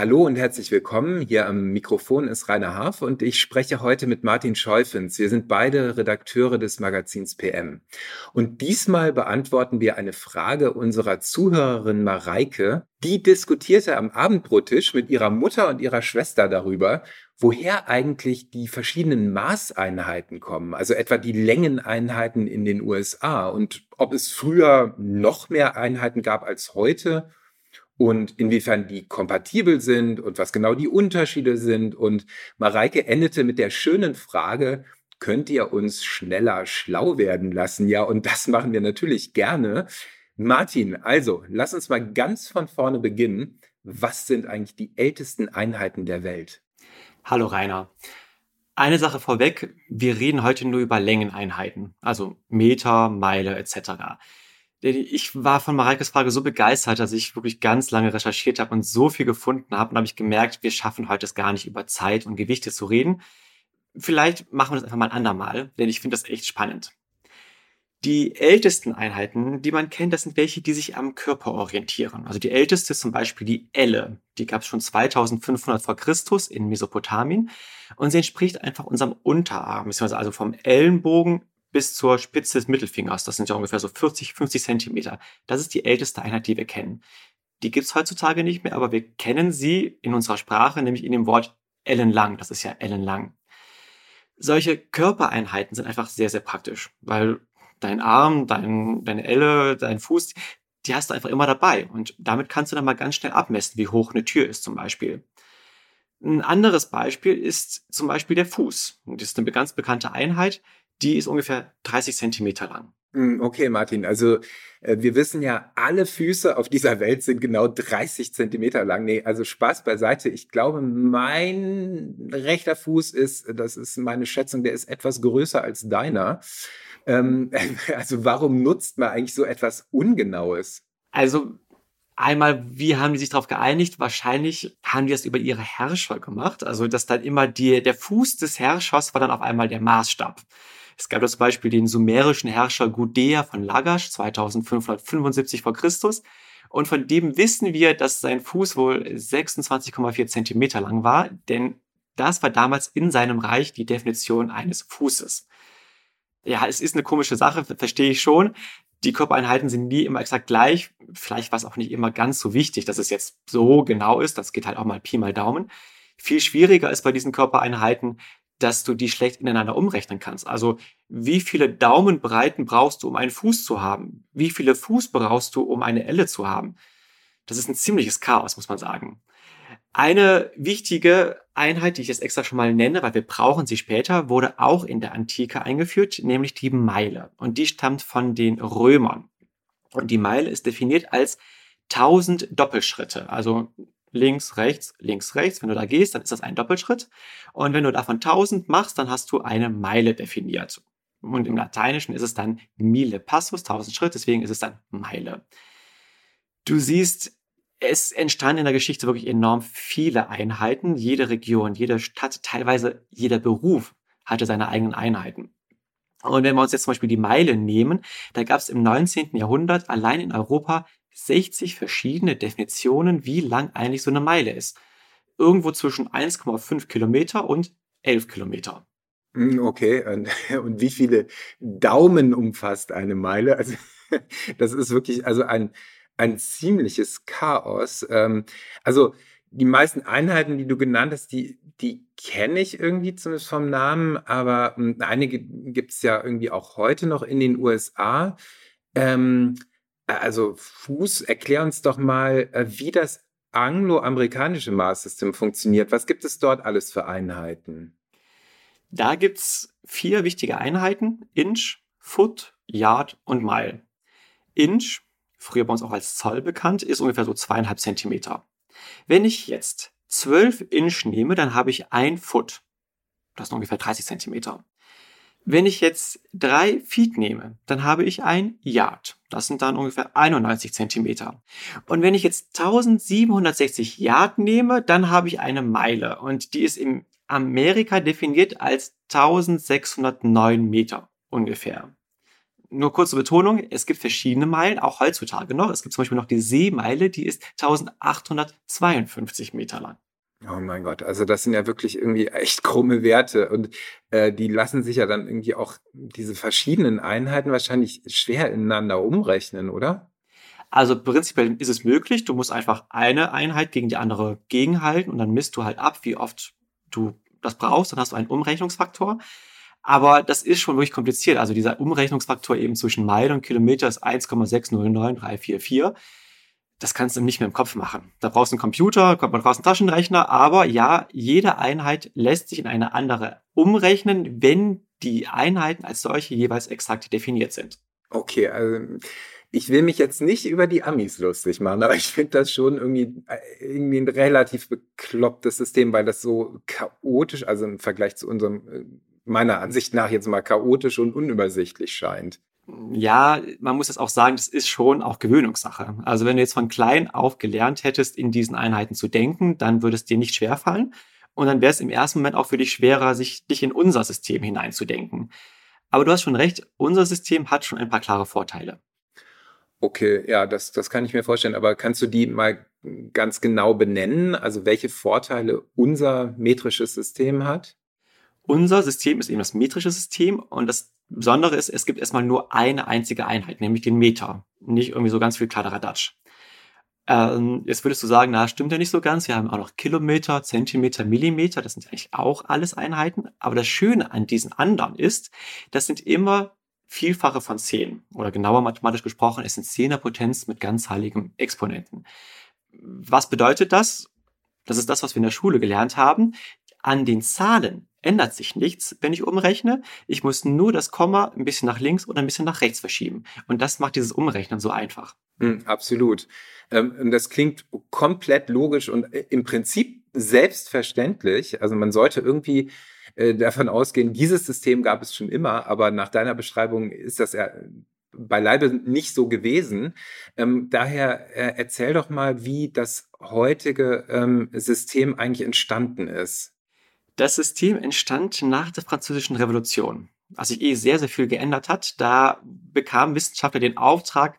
Hallo und herzlich willkommen. Hier am Mikrofon ist Rainer Harf und ich spreche heute mit Martin Scheufens. Wir sind beide Redakteure des Magazins PM. Und diesmal beantworten wir eine Frage unserer Zuhörerin Mareike. Die diskutierte am Abendbrottisch mit ihrer Mutter und ihrer Schwester darüber, woher eigentlich die verschiedenen Maßeinheiten kommen, also etwa die Längeneinheiten in den USA und ob es früher noch mehr Einheiten gab als heute und inwiefern die kompatibel sind und was genau die Unterschiede sind. Und Mareike endete mit der schönen Frage, könnt ihr uns schneller schlau werden lassen? Ja, und das machen wir natürlich gerne. Martin, also lass uns mal ganz von vorne beginnen. Was sind eigentlich die ältesten Einheiten der Welt? Hallo Rainer. Eine Sache vorweg, wir reden heute nur über Längeneinheiten, also Meter, Meile etc ich war von Mareikes Frage so begeistert, dass ich wirklich ganz lange recherchiert habe und so viel gefunden habe und habe ich gemerkt, wir schaffen heute es gar nicht über Zeit und Gewichte zu reden. Vielleicht machen wir das einfach mal ein andermal, denn ich finde das echt spannend. Die ältesten Einheiten, die man kennt, das sind welche, die sich am Körper orientieren. Also die älteste ist zum Beispiel die Elle. Die gab es schon 2500 vor Christus in Mesopotamien und sie entspricht einfach unserem Unterarm, also vom Ellenbogen bis zur Spitze des Mittelfingers. Das sind ja ungefähr so 40, 50 Zentimeter. Das ist die älteste Einheit, die wir kennen. Die gibt's heutzutage nicht mehr, aber wir kennen sie in unserer Sprache, nämlich in dem Wort ellenlang. Das ist ja ellenlang. Solche Körpereinheiten sind einfach sehr, sehr praktisch, weil dein Arm, dein, deine Elle, dein Fuß, die hast du einfach immer dabei. Und damit kannst du dann mal ganz schnell abmessen, wie hoch eine Tür ist zum Beispiel. Ein anderes Beispiel ist zum Beispiel der Fuß. Das ist eine ganz bekannte Einheit, die ist ungefähr 30 Zentimeter lang. Hm, okay, Martin. Also äh, wir wissen ja, alle Füße auf dieser Welt sind genau 30 Zentimeter lang. Nee, also Spaß beiseite. Ich glaube, mein rechter Fuß ist, das ist meine Schätzung, der ist etwas größer als deiner. Ähm, also warum nutzt man eigentlich so etwas Ungenaues? Also Einmal, wie haben die sich darauf geeinigt? Wahrscheinlich haben die das über ihre Herrscher gemacht. Also, dass dann immer die, der Fuß des Herrschers war dann auf einmal der Maßstab. Es gab zum Beispiel den sumerischen Herrscher Gudea von Lagash 2575 vor Christus. Und von dem wissen wir, dass sein Fuß wohl 26,4 Zentimeter lang war, denn das war damals in seinem Reich die Definition eines Fußes. Ja, es ist eine komische Sache, verstehe ich schon. Die Körpereinheiten sind nie immer exakt gleich. Vielleicht war es auch nicht immer ganz so wichtig, dass es jetzt so genau ist. Das geht halt auch mal Pi mal Daumen. Viel schwieriger ist bei diesen Körpereinheiten, dass du die schlecht ineinander umrechnen kannst. Also wie viele Daumenbreiten brauchst du, um einen Fuß zu haben? Wie viele Fuß brauchst du, um eine Elle zu haben? Das ist ein ziemliches Chaos, muss man sagen. Eine wichtige Einheit, die ich jetzt extra schon mal nenne, weil wir brauchen sie später, wurde auch in der Antike eingeführt, nämlich die Meile. Und die stammt von den Römern. Und die Meile ist definiert als 1000 Doppelschritte. Also links, rechts, links, rechts. Wenn du da gehst, dann ist das ein Doppelschritt. Und wenn du davon 1000 machst, dann hast du eine Meile definiert. Und im Lateinischen ist es dann mille passus, 1000 Schritt, deswegen ist es dann Meile. Du siehst, es entstanden in der Geschichte wirklich enorm viele Einheiten. Jede Region, jede Stadt, teilweise jeder Beruf hatte seine eigenen Einheiten. Und wenn wir uns jetzt zum Beispiel die Meile nehmen, da gab es im 19. Jahrhundert allein in Europa 60 verschiedene Definitionen, wie lang eigentlich so eine Meile ist. Irgendwo zwischen 1,5 Kilometer und 11 Kilometer. Hm, okay, und, und wie viele Daumen umfasst eine Meile? Also, das ist wirklich also ein, ein ziemliches Chaos. Ähm, also, die meisten Einheiten, die du genannt hast, die, die kenne ich irgendwie zumindest vom Namen, aber hm, einige gibt es ja irgendwie auch heute noch in den USA. Ähm, also Fuß, erklär uns doch mal, äh, wie das angloamerikanische Maßsystem funktioniert. Was gibt es dort alles für Einheiten? Da gibt es vier wichtige Einheiten: Inch, Foot, Yard und Mile. Inch, früher bei uns auch als Zoll bekannt, ist ungefähr so zweieinhalb Zentimeter. Wenn ich jetzt zwölf Inch nehme, dann habe ich ein Foot. Das sind ungefähr 30 Zentimeter. Wenn ich jetzt drei Feet nehme, dann habe ich ein Yard. Das sind dann ungefähr 91 Zentimeter. Und wenn ich jetzt 1760 Yard nehme, dann habe ich eine Meile. Und die ist in Amerika definiert als 1609 Meter ungefähr. Nur kurze Betonung, es gibt verschiedene Meilen, auch heutzutage noch. Es gibt zum Beispiel noch die Seemeile, die ist 1852 Meter lang. Oh mein Gott, also das sind ja wirklich irgendwie echt krumme Werte und äh, die lassen sich ja dann irgendwie auch diese verschiedenen Einheiten wahrscheinlich schwer ineinander umrechnen, oder? Also prinzipiell ist es möglich, du musst einfach eine Einheit gegen die andere gegenhalten und dann misst du halt ab, wie oft du das brauchst, dann hast du einen Umrechnungsfaktor. Aber das ist schon wirklich kompliziert. Also dieser Umrechnungsfaktor eben zwischen Meile und Kilometer ist 1,609344 das kannst du nicht mehr im Kopf machen. Da brauchst du einen Computer, man raus einen Taschenrechner, aber ja, jede Einheit lässt sich in eine andere umrechnen, wenn die Einheiten als solche jeweils exakt definiert sind. Okay, also ich will mich jetzt nicht über die Amis lustig machen, aber ich finde das schon irgendwie, irgendwie ein relativ beklopptes System, weil das so chaotisch, also im Vergleich zu unserem, äh, meiner Ansicht nach jetzt mal chaotisch und unübersichtlich scheint ja, man muss jetzt auch sagen, das ist schon auch Gewöhnungssache. Also wenn du jetzt von klein auf gelernt hättest, in diesen Einheiten zu denken, dann würde es dir nicht schwerfallen. Und dann wäre es im ersten Moment auch für dich schwerer, sich dich in unser System hineinzudenken. Aber du hast schon recht, unser System hat schon ein paar klare Vorteile. Okay, ja, das, das kann ich mir vorstellen. Aber kannst du die mal ganz genau benennen? Also welche Vorteile unser metrisches System hat? Unser System ist eben das metrische System und das Besondere ist, es gibt erstmal nur eine einzige Einheit, nämlich den Meter. Nicht irgendwie so ganz viel Kladderadatsch. Ähm, jetzt würdest du sagen, na, stimmt ja nicht so ganz. Wir haben auch noch Kilometer, Zentimeter, Millimeter. Das sind eigentlich auch alles Einheiten. Aber das Schöne an diesen anderen ist, das sind immer Vielfache von 10. Oder genauer mathematisch gesprochen, es sind Zehnerpotenz mit ganz heiligem Exponenten. Was bedeutet das? Das ist das, was wir in der Schule gelernt haben. An den Zahlen ändert sich nichts, wenn ich umrechne. Ich muss nur das Komma ein bisschen nach links oder ein bisschen nach rechts verschieben. Und das macht dieses Umrechnen so einfach. Mm, absolut. Ähm, das klingt komplett logisch und äh, im Prinzip selbstverständlich. Also man sollte irgendwie äh, davon ausgehen, dieses System gab es schon immer, aber nach deiner Beschreibung ist das ja beileibe nicht so gewesen. Ähm, daher äh, erzähl doch mal, wie das heutige ähm, System eigentlich entstanden ist. Das System entstand nach der Französischen Revolution, als sich eh sehr, sehr viel geändert hat. Da bekamen Wissenschaftler den Auftrag,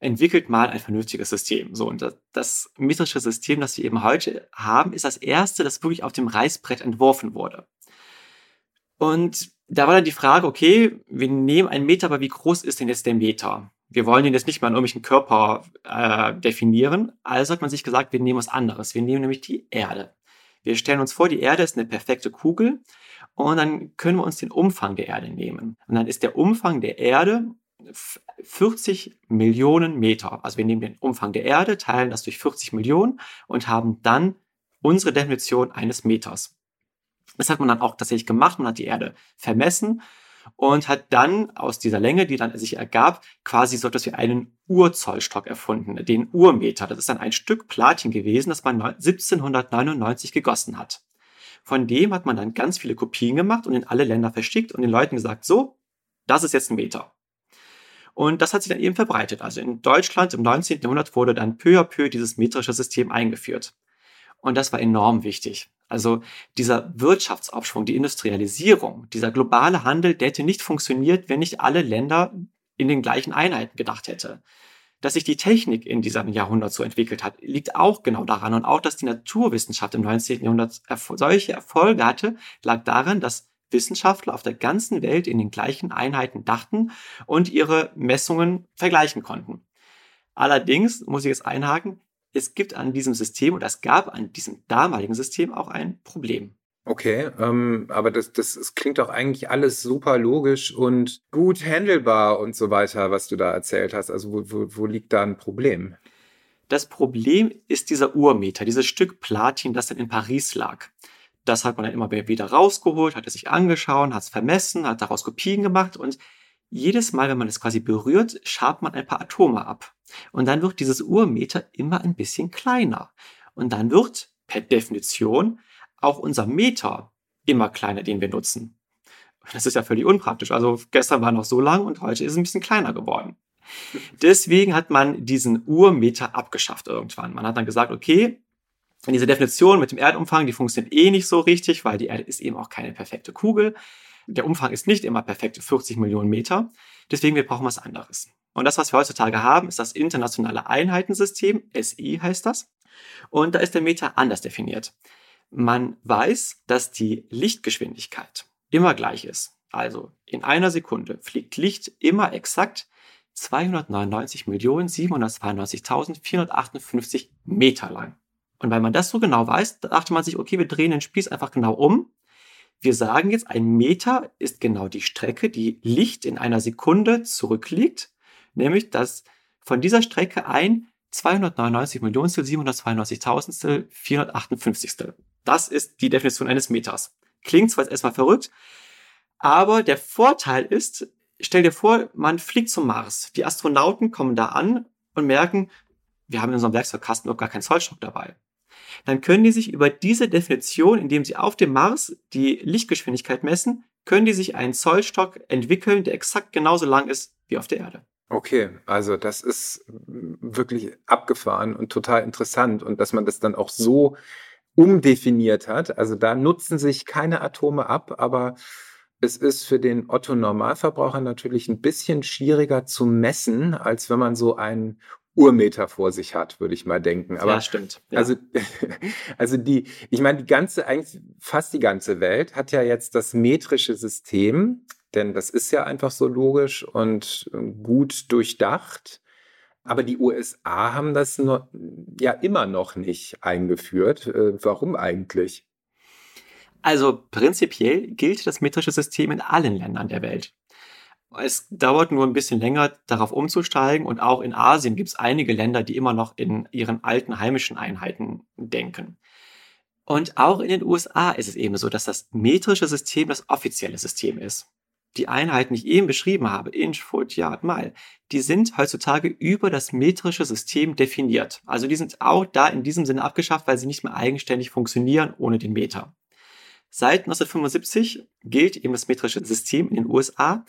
entwickelt mal ein vernünftiges System. So, und das, das metrische System, das wir eben heute haben, ist das erste, das wirklich auf dem Reißbrett entworfen wurde. Und da war dann die Frage, okay, wir nehmen einen Meter, aber wie groß ist denn jetzt der Meter? Wir wollen den jetzt nicht mal in irgendwelchen Körper äh, definieren. Also hat man sich gesagt, wir nehmen was anderes. Wir nehmen nämlich die Erde. Wir stellen uns vor, die Erde ist eine perfekte Kugel und dann können wir uns den Umfang der Erde nehmen. Und dann ist der Umfang der Erde 40 Millionen Meter. Also wir nehmen den Umfang der Erde, teilen das durch 40 Millionen und haben dann unsere Definition eines Meters. Das hat man dann auch tatsächlich gemacht. Man hat die Erde vermessen und hat dann aus dieser Länge, die dann sich ergab, quasi so etwas wie einen Urzollstock erfunden, den Urmeter. Das ist dann ein Stück Platin gewesen, das man 1799 gegossen hat. Von dem hat man dann ganz viele Kopien gemacht und in alle Länder verschickt und den Leuten gesagt, so, das ist jetzt ein Meter. Und das hat sich dann eben verbreitet. Also in Deutschland im 19. Jahrhundert wurde dann peu à peu dieses metrische System eingeführt. Und das war enorm wichtig. Also dieser Wirtschaftsaufschwung, die Industrialisierung, dieser globale Handel, der hätte nicht funktioniert, wenn nicht alle Länder in den gleichen Einheiten gedacht hätte. Dass sich die Technik in diesem Jahrhundert so entwickelt hat, liegt auch genau daran. Und auch, dass die Naturwissenschaft im 19. Jahrhundert solche Erfolge hatte, lag daran, dass Wissenschaftler auf der ganzen Welt in den gleichen Einheiten dachten und ihre Messungen vergleichen konnten. Allerdings muss ich jetzt einhaken, es gibt an diesem System oder es gab an diesem damaligen System auch ein Problem. Okay, ähm, aber das, das, das klingt doch eigentlich alles super logisch und gut handelbar und so weiter, was du da erzählt hast. Also wo, wo, wo liegt da ein Problem? Das Problem ist dieser Urmeter, dieses Stück Platin, das dann in Paris lag. Das hat man dann immer wieder rausgeholt, hat es sich angeschaut, hat es vermessen, hat daraus Kopien gemacht und jedes Mal, wenn man es quasi berührt, schabt man ein paar Atome ab. Und dann wird dieses Urmeter immer ein bisschen kleiner. Und dann wird per Definition auch unser Meter immer kleiner, den wir nutzen. Das ist ja völlig unpraktisch. Also gestern war noch so lang und heute ist es ein bisschen kleiner geworden. Deswegen hat man diesen Urmeter abgeschafft irgendwann. Man hat dann gesagt, okay, diese Definition mit dem Erdumfang, die funktioniert eh nicht so richtig, weil die Erde ist eben auch keine perfekte Kugel. Der Umfang ist nicht immer perfekte 40 Millionen Meter. Deswegen wir brauchen was anderes. Und das, was wir heutzutage haben, ist das internationale Einheitensystem, SI heißt das. Und da ist der Meter anders definiert. Man weiß, dass die Lichtgeschwindigkeit immer gleich ist. Also in einer Sekunde fliegt Licht immer exakt 299.792.458 Meter lang. Und weil man das so genau weiß, dachte man sich, okay, wir drehen den Spieß einfach genau um. Wir sagen jetzt, ein Meter ist genau die Strecke, die Licht in einer Sekunde zurückliegt, nämlich dass von dieser Strecke ein 299.792.458. Das ist die Definition eines Meters. Klingt zwar jetzt erstmal verrückt, aber der Vorteil ist, stell dir vor, man fliegt zum Mars. Die Astronauten kommen da an und merken, wir haben in unserem Werkzeugkasten noch gar keinen Zollstock dabei. Dann können die sich über diese Definition, indem sie auf dem Mars die Lichtgeschwindigkeit messen, können die sich einen Zollstock entwickeln, der exakt genauso lang ist wie auf der Erde. Okay, also das ist wirklich abgefahren und total interessant und dass man das dann auch so umdefiniert hat. Also da nutzen sich keine Atome ab, aber es ist für den Otto Normalverbraucher natürlich ein bisschen schwieriger zu messen, als wenn man so einen Urmeter vor sich hat, würde ich mal denken. Aber ja, stimmt. Ja. Also, also die, ich meine, die ganze, eigentlich fast die ganze Welt hat ja jetzt das metrische System, denn das ist ja einfach so logisch und gut durchdacht. Aber die USA haben das noch, ja immer noch nicht eingeführt. Äh, warum eigentlich? Also prinzipiell gilt das metrische System in allen Ländern der Welt. Es dauert nur ein bisschen länger, darauf umzusteigen und auch in Asien gibt es einige Länder, die immer noch in ihren alten heimischen Einheiten denken. Und auch in den USA ist es eben so, dass das metrische System das offizielle System ist. Die Einheiten, die ich eben beschrieben habe, Inch, Foot, Yard, Mile, die sind heutzutage über das metrische System definiert. Also die sind auch da in diesem Sinne abgeschafft, weil sie nicht mehr eigenständig funktionieren ohne den Meter. Seit 1975 gilt eben das metrische System in den USA,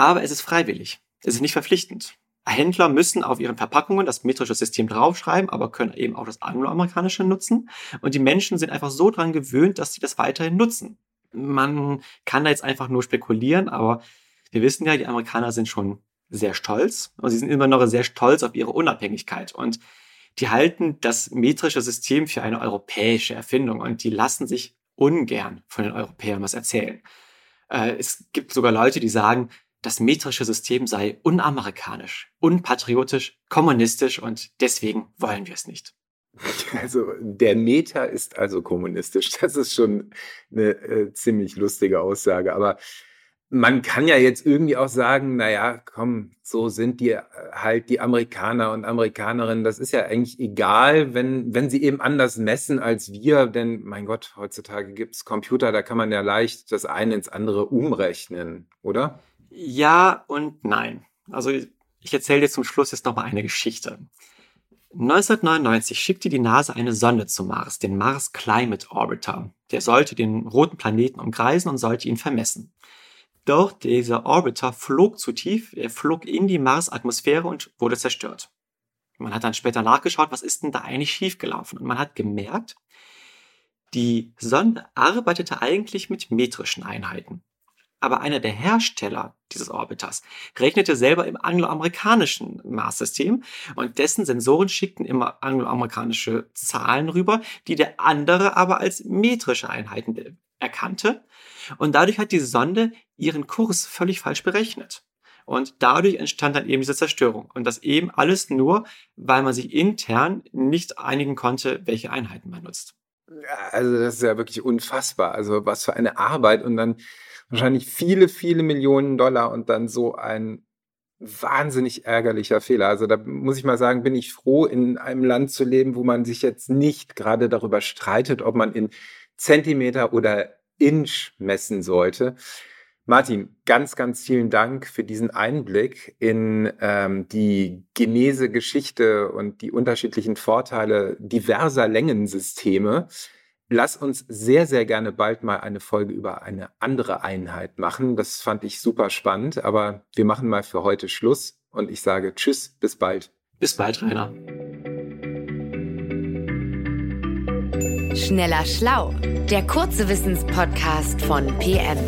aber es ist freiwillig. Es ist nicht verpflichtend. Händler müssen auf ihren Verpackungen das metrische System draufschreiben, aber können eben auch das angloamerikanische nutzen. Und die Menschen sind einfach so dran gewöhnt, dass sie das weiterhin nutzen. Man kann da jetzt einfach nur spekulieren, aber wir wissen ja, die Amerikaner sind schon sehr stolz und sie sind immer noch sehr stolz auf ihre Unabhängigkeit. Und die halten das metrische System für eine europäische Erfindung und die lassen sich ungern von den Europäern was erzählen. Äh, es gibt sogar Leute, die sagen, das metrische System sei unamerikanisch, unpatriotisch, kommunistisch und deswegen wollen wir es nicht. Also der Meter ist also kommunistisch. Das ist schon eine äh, ziemlich lustige Aussage. Aber man kann ja jetzt irgendwie auch sagen, naja, komm, so sind die äh, halt die Amerikaner und Amerikanerinnen. Das ist ja eigentlich egal, wenn, wenn sie eben anders messen als wir. Denn mein Gott, heutzutage gibt es Computer, da kann man ja leicht das eine ins andere umrechnen, oder? Ja und nein. Also ich erzähle dir zum Schluss jetzt nochmal eine Geschichte. 1999 schickte die NASA eine Sonde zum Mars, den Mars Climate Orbiter. Der sollte den roten Planeten umkreisen und sollte ihn vermessen. Doch dieser Orbiter flog zu tief, er flog in die Mars-Atmosphäre und wurde zerstört. Man hat dann später nachgeschaut, was ist denn da eigentlich schiefgelaufen? Und man hat gemerkt, die Sonde arbeitete eigentlich mit metrischen Einheiten. Aber einer der Hersteller dieses Orbiters rechnete selber im angloamerikanischen Marssystem und dessen Sensoren schickten immer angloamerikanische Zahlen rüber, die der andere aber als metrische Einheiten erkannte. Und dadurch hat die Sonde ihren Kurs völlig falsch berechnet. Und dadurch entstand dann eben diese Zerstörung. Und das eben alles nur, weil man sich intern nicht einigen konnte, welche Einheiten man nutzt. Also das ist ja wirklich unfassbar. Also was für eine Arbeit und dann wahrscheinlich viele, viele Millionen Dollar und dann so ein wahnsinnig ärgerlicher Fehler. Also da muss ich mal sagen, bin ich froh, in einem Land zu leben, wo man sich jetzt nicht gerade darüber streitet, ob man in Zentimeter oder Inch messen sollte. Martin, ganz, ganz vielen Dank für diesen Einblick in ähm, die Genese-Geschichte und die unterschiedlichen Vorteile diverser Längensysteme. Lass uns sehr, sehr gerne bald mal eine Folge über eine andere Einheit machen. Das fand ich super spannend, aber wir machen mal für heute Schluss und ich sage Tschüss, bis bald. Bis bald, Rainer. Schneller Schlau, der kurze Wissenspodcast von PM.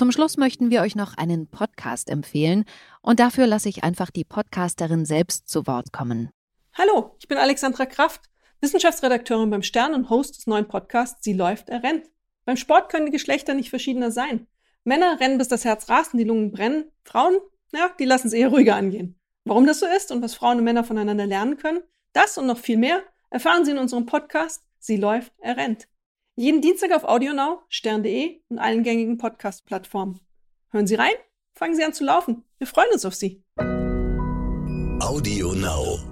Zum Schluss möchten wir euch noch einen Podcast empfehlen und dafür lasse ich einfach die Podcasterin selbst zu Wort kommen. Hallo, ich bin Alexandra Kraft, Wissenschaftsredakteurin beim Stern und Host des neuen Podcasts Sie läuft, er rennt. Beim Sport können die Geschlechter nicht verschiedener sein. Männer rennen bis das Herz rast und die Lungen brennen. Frauen, ja, die lassen es eher ruhiger angehen. Warum das so ist und was Frauen und Männer voneinander lernen können, das und noch viel mehr erfahren Sie in unserem Podcast Sie läuft, er rennt. Jeden Dienstag auf AudioNow, stern.de und allen gängigen Podcast-Plattformen. Hören Sie rein, fangen Sie an zu laufen. Wir freuen uns auf Sie. AudioNow.